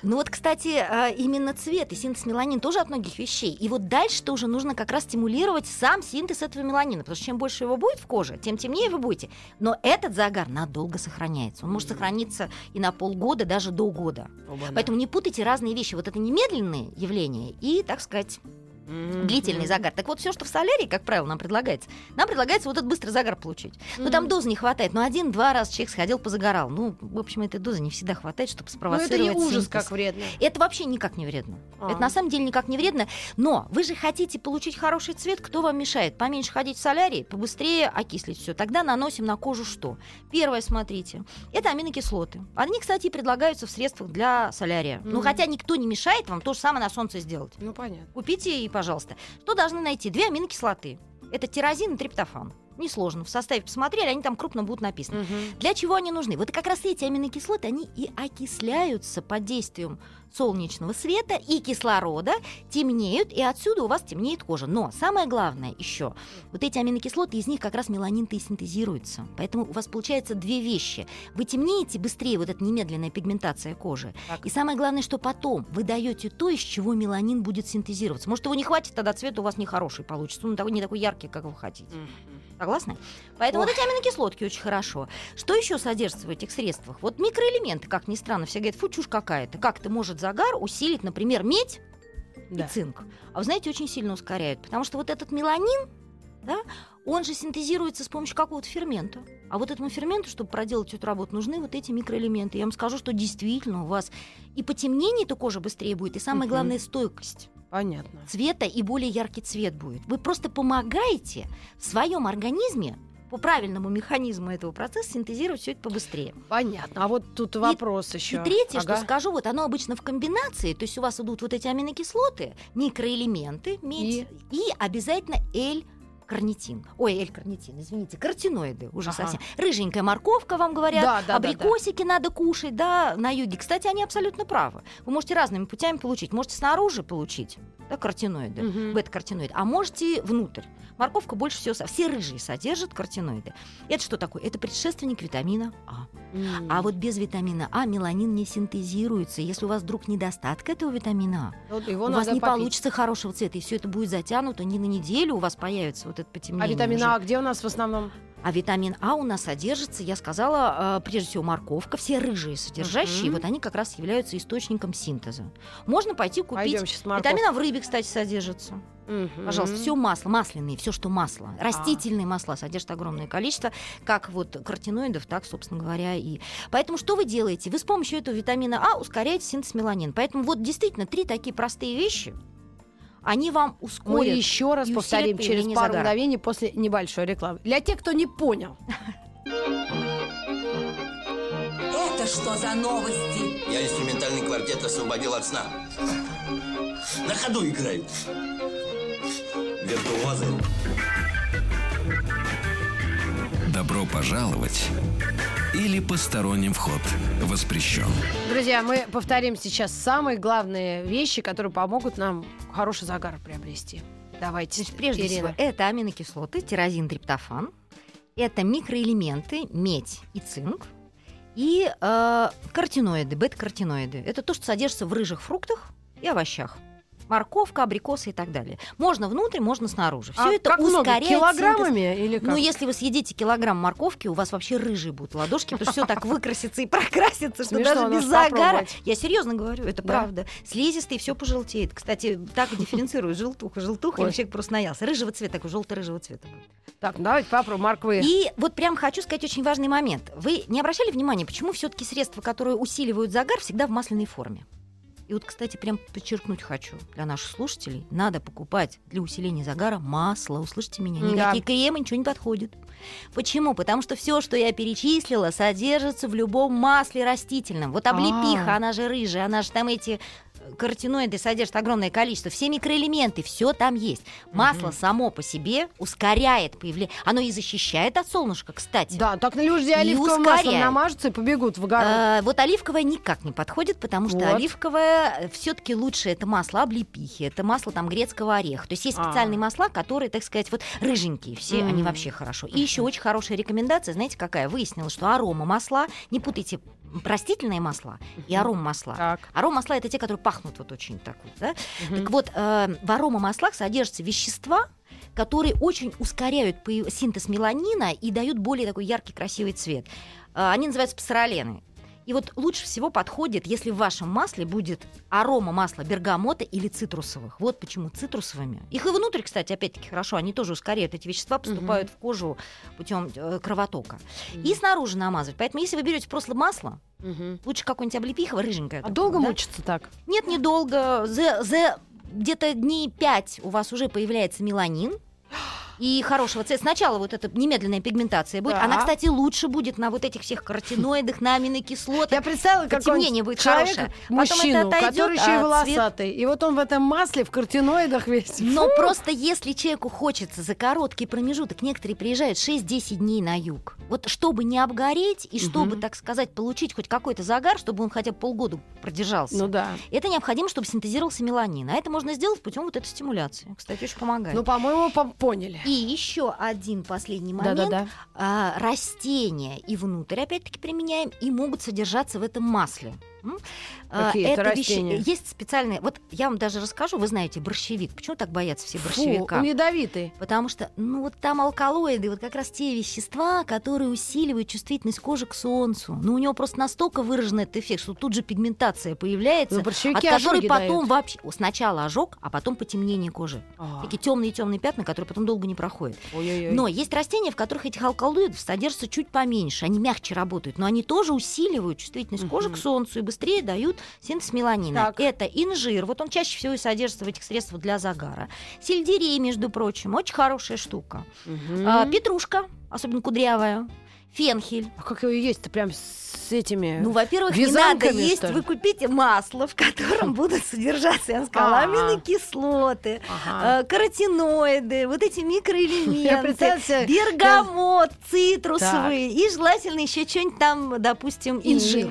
Ну вот, кстати, а, именно цвет и синтез меланина тоже от многих вещей. И вот дальше-то уже нужно как раз стимулировать сам синтез этого меланина, потому что чем больше его будет в коже, тем темнее вы будете. Но этот загар надолго сохраняется. Он может сохраниться и на полгода, даже до года. Поэтому не путайте разные вещи. Вот это немедленные явления и, так сказать, Мгм. длительный загар. Так вот, все, что в солярии, как правило, нам предлагается, нам предлагается вот этот быстрый загар получить. Ну, там Мгм. дозы не хватает. Ну, один-два раза человек сходил, позагорал. Ну, в общем, этой дозы не всегда хватает, чтобы Ну, спровоцировать это не ужас, синтез. как вредно. Это вообще никак не вредно. А. Это на самом деле никак не вредно. Но вы же хотите получить хороший цвет, кто вам мешает? Поменьше ходить в солярий, побыстрее окислить все. Тогда наносим на кожу что? Первое, смотрите, это аминокислоты. Они, кстати, предлагаются в средствах для солярия. Ну, Мгм. хотя никто не мешает вам то же самое на солнце сделать. Ну, понятно. Купите и, пожалуйста. Что должны найти? Две аминокислоты. Это тирозин и триптофан. Несложно. В составе посмотрели, они там крупно будут написаны. Мгм. Для чего они нужны? Вот как раз эти аминокислоты, они и окисляются под действием солнечного света и кислорода, темнеют, и отсюда у вас темнеет кожа. Но самое главное еще, вот эти аминокислоты, из них как раз меланин-то и синтезируется. Поэтому у вас получается две вещи. Вы темнеете быстрее, вот эта немедленная пигментация кожи. Так. И самое главное, что потом вы даете то, из чего меланин будет синтезироваться. Может, его не хватит, тогда цвет у вас нехороший получится. Он такой, не такой яркий, как вы хотите. Мгм. Согласны? Поэтому Ох. вот эти аминокислотки очень хорошо. Что еще содержится в этих средствах? Вот микроэлементы, как ни странно, все говорят, фу, чушь какая-то. Как ты может загар усилить, например, медь Да. и цинк? А вы знаете, очень сильно ускоряют, потому что вот этот меланин, да, он же синтезируется с помощью какого-то фермента. А вот этому ферменту, чтобы проделать эту работу, нужны вот эти микроэлементы. Я вам скажу, что действительно у вас и потемнение-то кожи быстрее будет, и самое Мгм. главное стойкость Понятно. цвета и более яркий цвет будет. Вы просто помогаете в своем организме по правильному механизму этого процесса синтезировать все это побыстрее. Понятно. А вот тут вопрос еще. И третье, Ага. что скажу, вот оно обычно в комбинации, то есть у вас идут вот эти аминокислоты, микроэлементы, медь и, обязательно L карнитин. Ой, L-карнитин, извините, каротиноиды уже Ага. совсем. Рыженькая морковка, вам говорят, Да, да, да, абрикосики надо кушать, да, на юге. Кстати, они абсолютно правы. Вы можете разными путями получить. Можете снаружи получить, да, каротиноиды, Мгм. бета-каротиноиды, а можете внутрь. Морковка больше всего, все рыжие содержат каротиноиды. Это что такое? Это предшественник витамина А. М. А вот без витамина А меланин не синтезируется. Если у вас вдруг недостаток этого витамина А, Вот у вас не попить. получится хорошего цвета, и все это будет затянуто не на неделю, у вас появится вот это потемнение. А витамин уже. А где у нас в основном? А витамин А у нас содержится, я сказала, э, прежде всего морковка, все рыжие содержащие, Мгм. вот они как раз являются источником синтеза. Можно пойти купить. Пойдем сейчас Витамин А в рыбе, кстати, содержится. Пожалуйста, все масло, масляные, все, что масло. А. Растительные масла содержат огромное количество, как вот каротиноидов, так, собственно говоря, и. Поэтому что вы делаете? Вы с помощью этого витамина А ускоряете синтез меланина. Поэтому вот действительно три такие простые вещи, они вам Мы ускорят. еще раз повторим через пару загара. мгновений после небольшой рекламы. Для тех, кто не понял. Это что за новости? Я инструментальный квартет освободил от сна. На ходу играют. Виртуозы. Добро пожаловать или посторонним вход воспрещен. Друзья, мы повторим сейчас самые главные вещи, которые помогут нам хороший загар приобрести. Давайте, Значит, прежде Ирина. всего, это аминокислоты, тирозин, триптофан. Это микроэлементы, медь и цинк. и э, каротиноиды, бета-каротиноиды. Это то, что содержится в рыжих фруктах и овощах. Морковка, абрикосы и так далее. Можно внутрь, можно снаружи. Все А это как много? ускоряет синтез Килограммами или как? ну, если вы съедите килограмм морковки, у вас вообще рыжие будут ладошки, потому что все так *laughs* выкрасится и прокрасится, что даже без загара. Я серьезно говорю, это Да? правда. Слизистый все пожелтеет. Кстати, так и дифференцируют желтуха. Желтуха, или человек просто наелся. Рыжего цвета, такой желто-рыжего цвета. Так, ну давайте попробуем морквы. И вот прям хочу сказать очень важный момент. Вы не обращали внимания, почему все-таки средства, которые усиливают загар, всегда в масляной форме? И вот, кстати, прям подчеркнуть хочу для наших слушателей, надо покупать для усиления загара масло. Услышите меня, Да. никакие кремы, ничего не подходит. Почему? Потому что все, что я перечислила, содержится в любом масле растительном. Вот облепиха, А. она же рыжая, она же там эти каротиноиды содержит огромное количество, все микроэлементы, все там есть. Масло само по себе ускоряет появление, оно и защищает от солнышка, кстати. Да, так на люди маслом ускоряет. намажутся и побегут в огород. Э, вот оливковое никак не подходит, потому что Вот. оливковое все-таки лучше это масло облепихи, это масло там грецкого ореха. То есть есть А. специальные масла, которые, так сказать, вот рыженькие, все они М. вообще хорошо. И еще очень хорошая рекомендация, знаете, какая? Выяснилось, что арома масла, не путайте растительные масла и аром масла. Аром масла это те, которые пахнут вот очень так вот, да? Мгм. Так вот, э, в аромамаслах содержатся вещества, которые очень ускоряют синтез меланина и дают более такой яркий, красивый цвет. Э, Они называются пастеролены. И вот лучше всего подходит, если в вашем масле будет арома масла бергамота или цитрусовых. Вот почему цитрусовыми. Их и внутрь, кстати, опять-таки хорошо, они тоже ускоряют. Эти вещества поступают в кожу путем э, кровотока. И снаружи намазывать. Поэтому если вы берете просто масло, Мгм. лучше какое-нибудь облепихово, рыженькое. А такое, долго да? мучиться так? Нет, недолго. За, за где-то дней пять у вас уже появляется меланин. И хорошего цвета. Сначала вот эта немедленная пигментация будет. Да. Она, кстати, лучше будет на вот этих всех каротиноидах, на аминокислотах. Я представила, как Потемнение будет хорошее. Потом это мужчину, отойдет, который еще и а волосатый. И вот он в этом масле, в картиноидах весь. Но просто если человеку хочется за короткий промежуток, некоторые приезжают 6-10 дней на юг. Вот чтобы не обгореть и чтобы, Мгм. так сказать, получить хоть какой-то загар, чтобы он хотя бы полгода продержался. Ну да. Это необходимо, чтобы синтезировался меланин. А это можно сделать путем вот этой стимуляции. Кстати, очень помогает. Ну, по-моему, по- поняли. И еще один последний момент. Да-да-да. А, растения и внутрь, опять-таки, применяем, и могут содержаться в этом масле. А, Какие это это вещи- растения? Есть специальные... Вот я вам даже расскажу, вы знаете, борщевик. Почему так боятся все Фу, борщевика? он ядовитый. Потому что, ну, вот там алкалоиды, вот как раз те вещества, которые усиливают чувствительность кожи к солнцу. Ну, у него просто настолько выражен этот эффект, что тут же пигментация появляется, Ну, от которой потом дают. вообще... Сначала ожог, а потом потемнение кожи. А, Такие темные-темные пятна, которые потом долго не проходят. ой-ой-ой. Но есть растения, в которых этих алкалоидов содержится чуть поменьше. Они мягче работают, но они тоже усиливают чувствительность кожи к солнцу и быстрее дают синтез меланина. Так. Это инжир, вот он чаще всего и содержится в этих средствах для загара. Сельдерей, между прочим, очень хорошая штука. Мгм. А, петрушка, особенно кудрявая. Фенхель. А как его есть-то прям с этими... Ну, во-первых, не надо есть, вы купите масло, в котором будут содержаться, я вам сказала, аминокислоты, э, каротиноиды, вот эти микроэлементы, бергамот, цитрусовые и желательно еще что-нибудь там, допустим, инжир.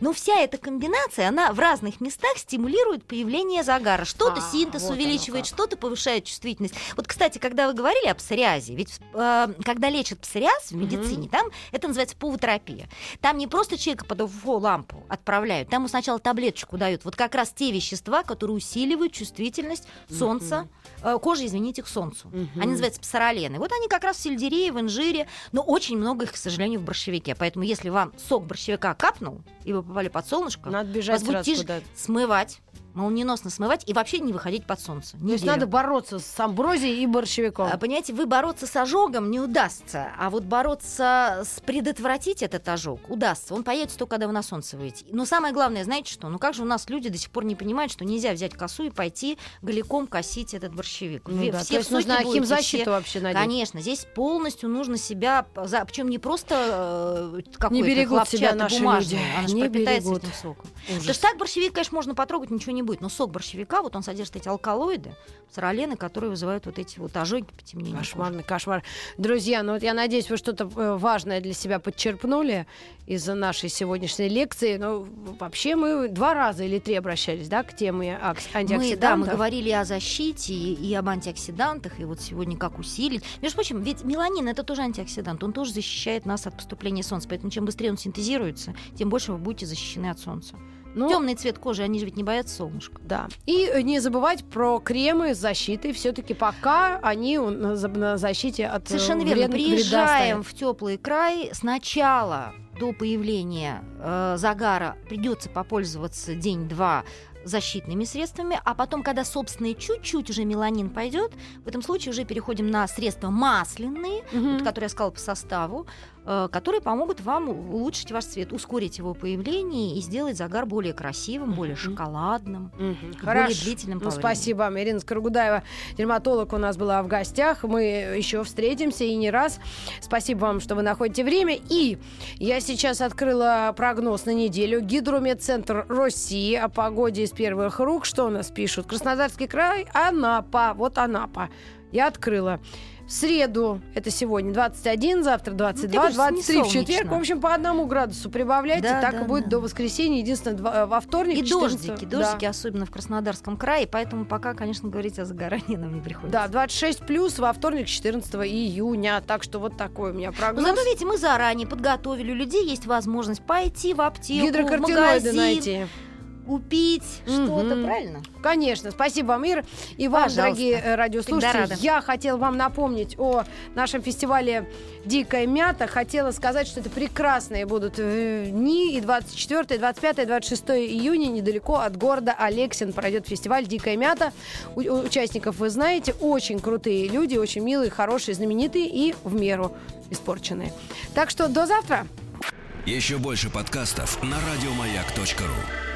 Но вся эта комбинация, она в разных местах стимулирует появление загара. Что-то А, синтез увеличивает, что-то повышает чувствительность. Вот, кстати, когда вы говорили о псориазе, ведь э, когда лечат псориаз в медицине, там это называется пулотерапия. Там не просто человека под УФО-лампу отправляют, там ему сначала таблеточку дают. Вот как раз те вещества, которые усиливают чувствительность солнца, э, кожи, извините, к солнцу. Они называются псоролены. Вот они как раз в сельдерее, в инжире, но очень много их, к сожалению, в борщевике. Поэтому если вам сок борщевика капнул, и вы попали под солнышко, Надо бежать вас будет сразу тяж- куда-то. смывать, молниеносно смывать и вообще не выходить под солнце. То есть Неделю. надо бороться с амброзией и борщевиком. А, Понимаете, вы бороться с ожогом не удастся, а вот бороться с предотвратить этот ожог удастся. Он появится только, когда вы на солнце выйдете. Но самое главное, знаете что? Ну как же у нас люди до сих пор не понимают, что нельзя взять косу и пойти голиком косить этот борщевик. Ну Вы да, все то есть будете, химзащиту все- вообще надеть. Конечно, здесь полностью нужно себя, причем не просто э, какой-то хлопчатый бумажный, люди, она же не пропитается берегут. этим соком. Ужас. Потому что так борщевик, конечно, можно потрогать, ничего не будет. Но сок борщевика, вот он содержит эти алкалоиды, соролены, которые вызывают вот эти вот ожоги, потемнения. кожи. Кошмарный кошмар. Друзья, ну вот я надеюсь, вы что-то э, важное для себя подчерпнули из нашей сегодняшней лекции. Ну, вообще мы два раза или три обращались, да, к теме акс- Мы, антиоксидантов. да, мы говорили о защите и, и об антиоксидантах, и вот сегодня как усилить. Между прочим, ведь меланин это тоже антиоксидант, он тоже защищает нас от поступления солнца, поэтому чем быстрее он синтезируется, тем больше вы будете защищены от солнца. Ну, Темный цвет кожи, они же ведь не боятся солнышка. Да. И э, не забывать про кремы с защитой. Все-таки пока они на за- на защите от э, Совершенно верно. вред- вреда Приезжаем в теплый край. Сначала до появления э, загара придется попользоваться день-два защитными средствами, а потом, когда, собственно, чуть-чуть уже меланин пойдет, в этом случае уже переходим на средства масляные, Мгм. вот, которые я сказала по составу, которые помогут вам улучшить ваш цвет, ускорить его появление и сделать загар более красивым, более шоколадным. Более Хорошо. длительным Ну, спасибо вам. Ирина Скоргудаева, дерматолог у нас была в гостях. Мы еще встретимся и не раз. Спасибо вам, что вы находите время. И я сейчас открыла прогноз на неделю. Гидрометцентр России о погоде из первых рук. Что у нас пишут? Краснодарский край, Анапа. Вот Анапа. Я открыла. В среду, это сегодня 21, завтра 22, Ну, это же не 23 в четверг. В общем, по одному градусу прибавляйте. Да, так да, и будет да. до воскресенья. Единственное, два- во вторник. И 14 дождики, да. дождики, особенно в Краснодарском крае, поэтому пока, конечно, говорить о загорании нам не приходится. Да, 26 плюс во вторник, 14 июня. Так что вот такой у меня Но прогноз. зато, видите, мы заранее подготовили. У людей есть возможность пойти в аптеку, в магазин, найти. Купить что-то, Мгм. правильно? Конечно. Спасибо вам, Ир. И вам, Пожалуйста. дорогие э, радиослушатели. рада. Я хотела вам напомнить о нашем фестивале «Дикая мята». Хотела сказать, что это прекрасные будут э, дни. И 24, 25, 26 июня недалеко от города Алексин пройдет фестиваль «Дикая мята». У участников вы знаете. Очень крутые люди, очень милые, хорошие, знаменитые и в меру испорченные. Так что до завтра. Еще больше подкастов на радиомаяк.ру.